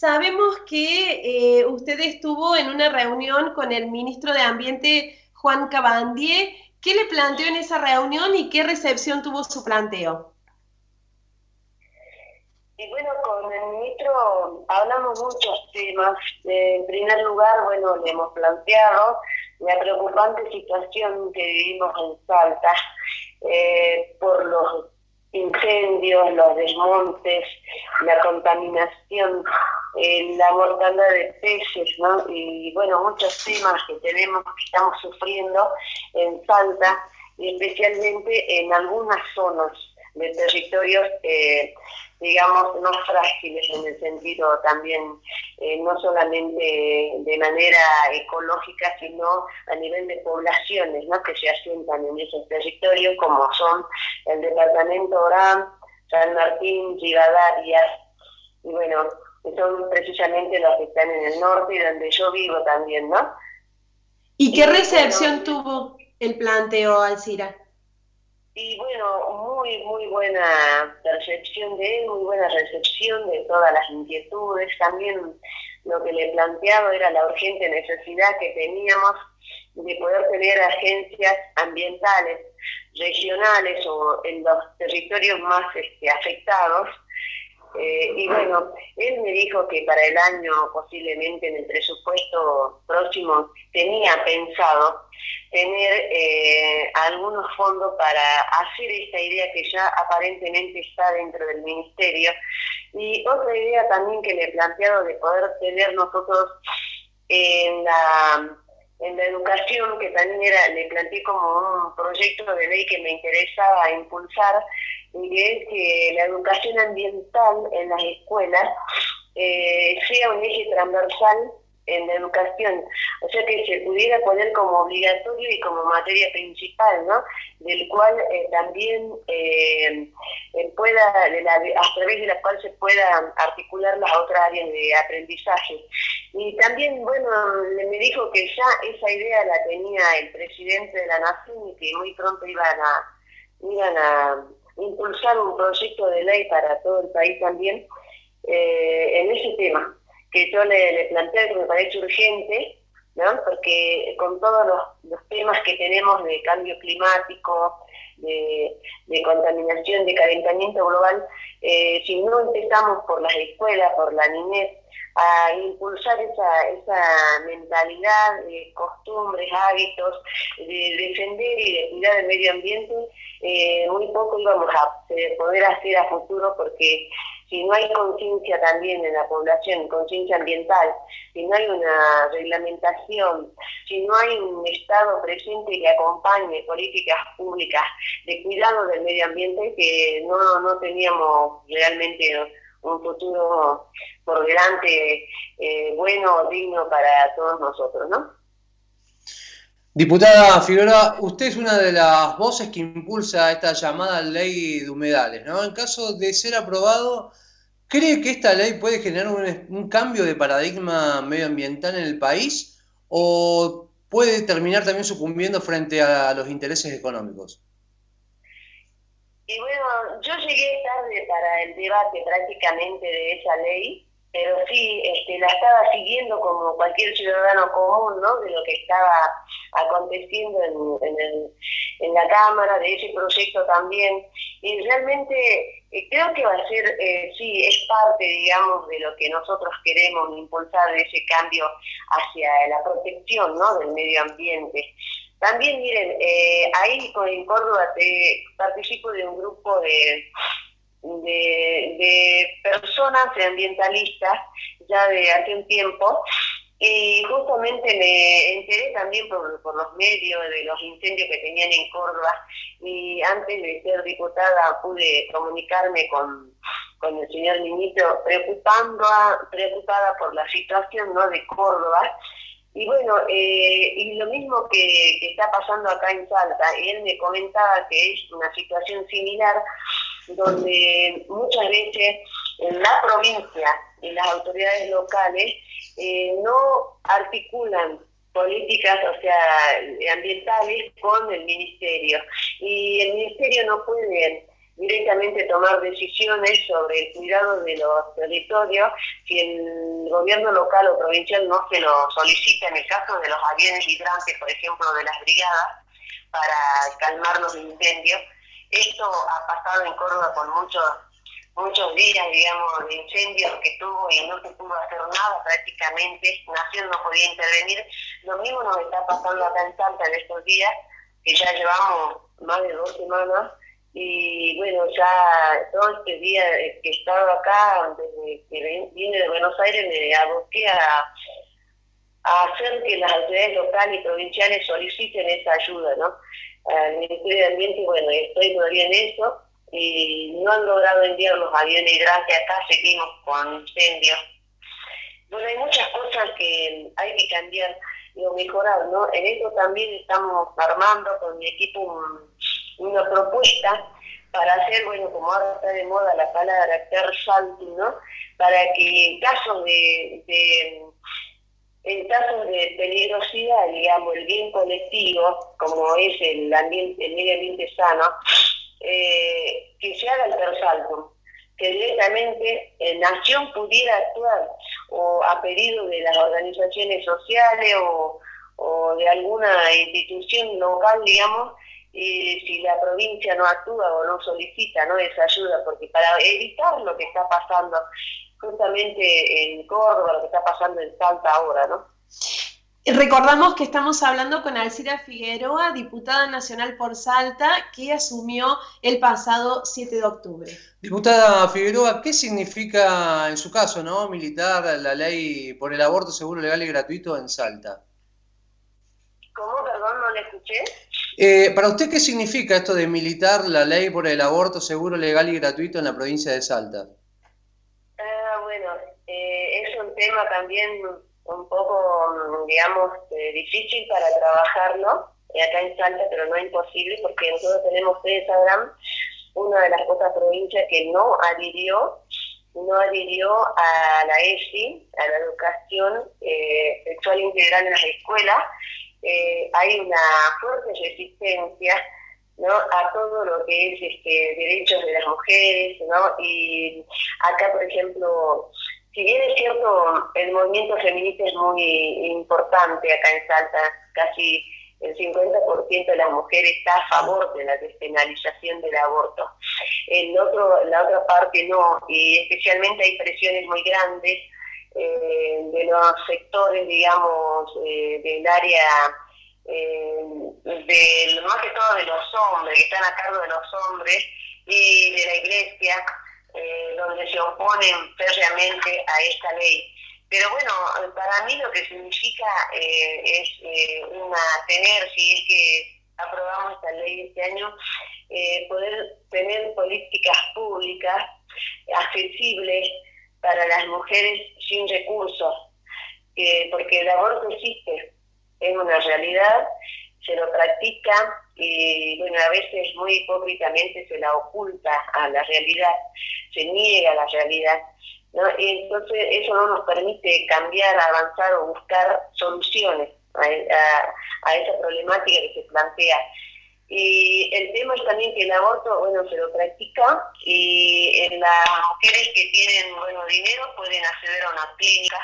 sabemos que eh, usted estuvo en una reunión con el ministro de Ambiente, Juan Cabandier. ¿Qué le planteó en esa reunión y qué recepción tuvo su planteo? Y bueno, con el ministro hablamos muchos temas. En primer lugar, bueno, le hemos planteado la preocupante situación que vivimos en Salta eh, por los incendios, los desmontes, la contaminación, eh, la mortandad de peces, ¿no? Y bueno, muchos temas que tenemos, que estamos sufriendo en Salta, y especialmente en algunas zonas de territorios eh, digamos, no frágiles en el sentido también, eh, no solamente de manera ecológica, sino a nivel de poblaciones ¿no? que se asientan en esos territorios, como son el departamento Orán, San Martín, Rivadavia, y bueno, son precisamente los que están en el norte y donde yo vivo también, ¿no? ¿Y qué recepción tuvo el planteo, Alcira? Y bueno, muy, muy buena percepción de él, muy buena recepción de todas las inquietudes. También lo que le planteaba era la urgente necesidad que teníamos de poder tener agencias ambientales regionales o en los territorios más este, afectados. Eh, y bueno, él me dijo que para el año, posiblemente en el presupuesto próximo, tenía pensado tener eh, algunos fondos para hacer esta idea que ya aparentemente está dentro del ministerio. Y otra idea también que le he planteado de poder tener nosotros en la, en la educación, que también era, le planteé como un proyecto de ley que me interesaba impulsar, y es que la educación ambiental en las escuelas eh, sea un eje transversal en la educación, o sea que se pudiera poner como obligatorio y como materia principal, ¿no? Del cual eh, también eh, eh, pueda, a través de la cual se puedan articular las otras áreas de aprendizaje. Y también, bueno, me dijo que ya esa idea la tenía el presidente de la Nación y que muy pronto iban a, iban a impulsar un proyecto de ley para todo el país también en ese tema que yo le, le planteo que me parece urgente, ¿no? porque con todos los, temas que tenemos de cambio climático, de, contaminación, de calentamiento global, eh, si no empezamos por las escuelas, por la niñez, a impulsar esa, esa mentalidad de costumbres, hábitos, de defender y de cuidar el medio ambiente, eh, muy poco íbamos a poder hacer a futuro porque si no hay conciencia también en la población, conciencia ambiental, si no hay una reglamentación, si no hay un Estado presente que acompañe políticas públicas de cuidado del medio ambiente, que no, no teníamos realmente un futuro por delante eh, bueno, digno para todos nosotros, ¿no? Diputada Figueroa, usted es una de las voces que impulsa esta llamada ley de humedales, ¿no? En caso de ser aprobado, ¿cree que esta ley puede generar un, cambio de paradigma medioambiental en el país o puede terminar también sucumbiendo frente a los intereses económicos? Y bueno, yo llegué tarde para el debate prácticamente de esa ley, pero sí este, la estaba siguiendo como cualquier ciudadano común, ¿no? De lo que estaba aconteciendo en, en, la Cámara, de ese proyecto también. Y realmente eh, creo que va a ser, eh, sí, es parte, digamos, de lo que nosotros queremos impulsar, de ese cambio hacia la protección, ¿no? Del medio ambiente. También, miren, eh, ahí en Córdoba te, participo de un grupo de de, personas ambientalistas ya de hace un tiempo y justamente me enteré también por, por, los medios de los incendios que tenían en Córdoba y antes de ser diputada pude comunicarme con, con el señor ministro preocupando preocupada por la situación ¿no? de Córdoba y bueno, eh, y lo mismo que, está pasando acá en Salta, él me comentaba que es una situación similar donde muchas veces en la provincia y las autoridades locales eh, no articulan políticas, o sea, ambientales con el ministerio. Y el ministerio no puede directamente tomar decisiones sobre el cuidado de los territorios si el gobierno local o provincial no se lo solicita en el caso de los aviones hidrantes, por ejemplo, de las brigadas, para calmar los incendios. Esto ha pasado en Córdoba con muchos muchos días, digamos, de incendios que tuvo y no se pudo hacer nada prácticamente, Nación no podía intervenir. Lo mismo nos está pasando acá en Salta en estos días, que ya llevamos más de dos semanas y bueno, ya todo este día que he estado acá, desde que vine de Buenos Aires, me aboqué a, a hacer que las autoridades locales y provinciales soliciten esa ayuda, ¿no? Al Ministerio de Ambiente, bueno, estoy todavía en eso, y no han logrado enviar los aviones hidrantes, acá seguimos con incendios. Bueno, hay muchas cosas que hay que cambiar y mejorar, ¿no? En eso también estamos armando con mi equipo una propuesta para hacer, bueno, como ahora está de moda la palabra salting, ¿no? Para que en caso de, en casos de peligrosidad, digamos, el bien colectivo, como es el ambiente, el medio ambiente sano, eh, que se haga el persalto, que directamente eh, Nación pudiera actuar o a pedido de las organizaciones sociales o, o de alguna institución local, digamos, y si la provincia no actúa o no solicita no esa ayuda, porque para evitar lo que está pasando justamente en Córdoba, lo que está pasando en Salta ahora, ¿no? Recordamos que estamos hablando con Alcira Figueroa, diputada nacional por Salta, que asumió el pasado 7 de octubre. Diputada Figueroa, ¿qué significa en su caso, no, militar la ley por el aborto seguro, legal y gratuito en Salta? ¿Cómo? Perdón, no le escuché. Eh, para usted, ¿qué significa esto de militar la ley por el aborto seguro, legal y gratuito en la provincia de Salta? Ah, bueno, eh, es un tema también un poco, digamos, eh, difícil para trabajarlo eh, acá en Salta, pero no imposible porque nosotros tenemos, ustedes sabrán, una de las pocas provincias que no adhirió, no adhirió a la ESI, a la educación eh, sexual integral en las escuelas. Hay una fuerte resistencia ¿no? a todo lo que es este, derechos de las mujeres, ¿no? Y acá, por ejemplo, si bien es cierto, el movimiento feminista es muy importante acá en Salta, casi el 50% de las mujeres está a favor de la despenalización del aborto. El otro, la otra parte no, y especialmente hay presiones muy grandes eh, de los sectores, digamos, eh, del área, eh, más que todo de los hombres, que están a cargo de los hombres, y de la iglesia, eh, donde se oponen férreamente a esta ley. Pero bueno, para mí lo que significa eh, es eh, tener, si es que aprobamos esta ley este año, poder tener políticas públicas accesibles para las mujeres sin recursos, porque el aborto existe, es una realidad, se lo practica y bueno, a veces muy hipócritamente se la oculta a la realidad, se niega a la realidad. ¿no? Y entonces eso no nos permite cambiar, avanzar o buscar soluciones a, esa problemática que se plantea. Y el tema es también que el aborto, bueno, se lo practica y las mujeres que tienen, bueno, dinero pueden acceder a una clínica.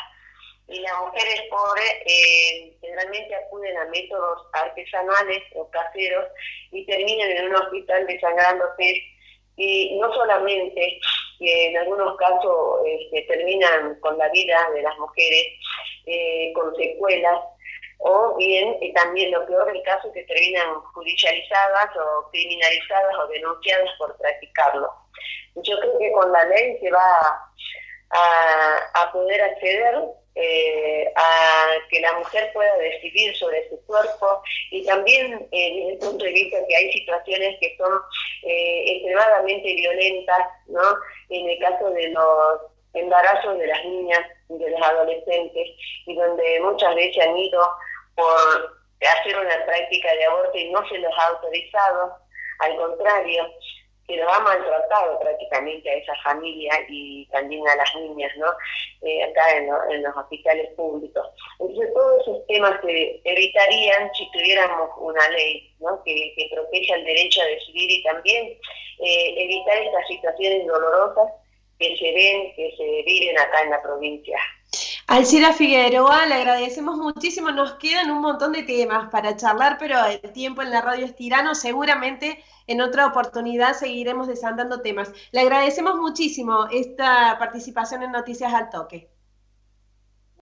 Y las mujeres pobres eh, generalmente acuden a métodos artesanales o caseros y terminan en un hospital desangrándose. Y no solamente que en algunos casos este, terminan con la vida de las mujeres eh, con secuelas o bien y también lo peor del caso que terminan judicializadas o criminalizadas o denunciadas por practicarlo. Yo creo que con la ley se va a, poder acceder eh, a que la mujer pueda decidir sobre su cuerpo y también eh, desde el punto de vista que hay situaciones que son eh, extremadamente violentas, ¿no? En el caso de los embarazos de las niñas de los adolescentes y donde muchas veces han ido por hacer una práctica de aborto y no se los ha autorizado, al contrario, que lo ha maltratado prácticamente a esa familia y también a las niñas, ¿no? Eh, acá en, los hospitales públicos. Entonces, todos esos temas se evitarían si tuviéramos una ley, ¿no? Que, que protege el derecho a decidir y también eh, evitar estas situaciones dolorosas que se ven, que se viven acá en la provincia. Alcira Figueroa, le agradecemos muchísimo. Nos quedan un montón de temas para charlar, pero el tiempo en la radio es tirano. Seguramente en otra oportunidad seguiremos desandando temas. Le agradecemos muchísimo esta participación en Noticias al Toque.